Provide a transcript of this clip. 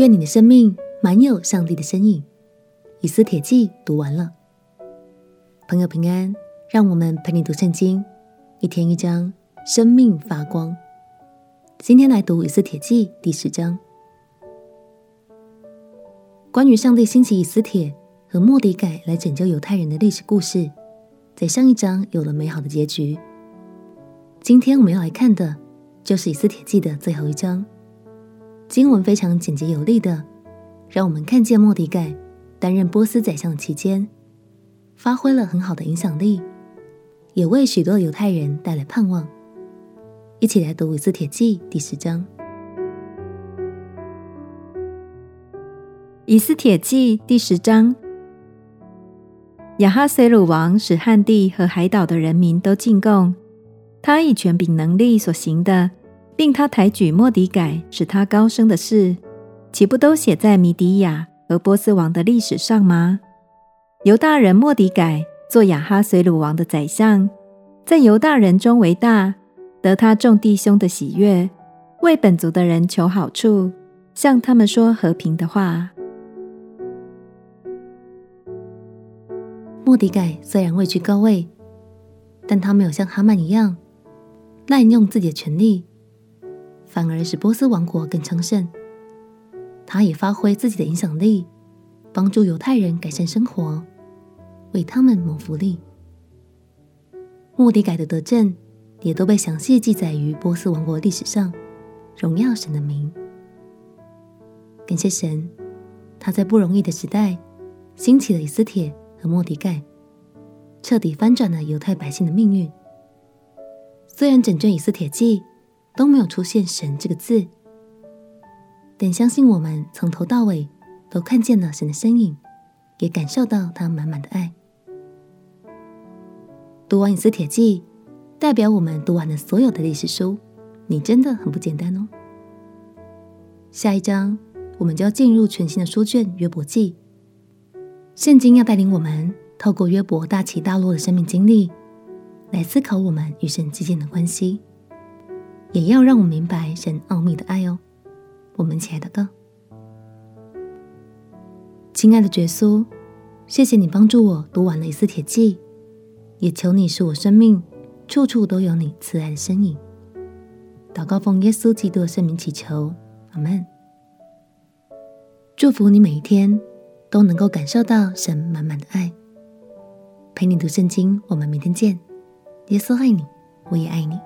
愿你的生命满有上帝的身影。以斯帖记读完了，朋友平安，让我们陪你读圣经，一天一章，生命发光。今天来读以斯帖记第十章，关于上帝兴起以斯帖和末底改来拯救犹太人的历史故事，在上一章有了美好的结局。今天我们要来看的，就是以斯帖记的最后一章。经文非常简洁有力的，让我们看见莫迪盖担任波斯宰相期间，发挥了很好的影响力，也为许多犹太人带来盼望。一起来读《以斯帖记》第十章。《以斯帖记》第十章，亚哈随鲁王使汉地和海岛的人民都进贡，他以权柄能力所行的，并他抬举莫迪改使他高升的事，岂不都写在米底亚和波斯王的历史上吗？犹大人莫迪改做亚哈随鲁王的宰相，在犹大人中为大。得他众弟兄的喜悦，为本族的人求好处，向他们说和平的话。莫迪改虽然位居高位，但他没有像哈曼一样滥用自己的权力，反而使波斯王国更昌盛。他也发挥自己的影响力，帮助犹太人改善生活，为他们谋福利。莫迪改的德政。也都被详细记载于波斯王国历史上，荣耀神的名。感谢神，他在不容易的时代兴起了以斯帖和莫迪改，彻底翻转了犹太百姓的命运。虽然整卷以斯帖记都没有出现“神”这个字，但相信我们从头到尾都看见了神的身影，也感受到他满满的爱。读完以斯帖记。代表我们读完了所有的历史书，你真的很不简单哦。下一章我们就要进入全新的书卷约伯记。圣经要带领我们透过约伯大起大落的生命经历，来思考我们与神之间的关系，也要让我明白神奥秘的爱哦。我们亲爱的哥，亲爱的耶稣，谢谢你帮助我读完了一次《铁记，也求你使我生命。处处都有你慈爱的身影。祷告奉耶稣基督的圣名祈求，阿门。祝福你每一天都能够感受到神满满的爱。陪你读圣经，我们明天见。耶稣爱你，我也爱你。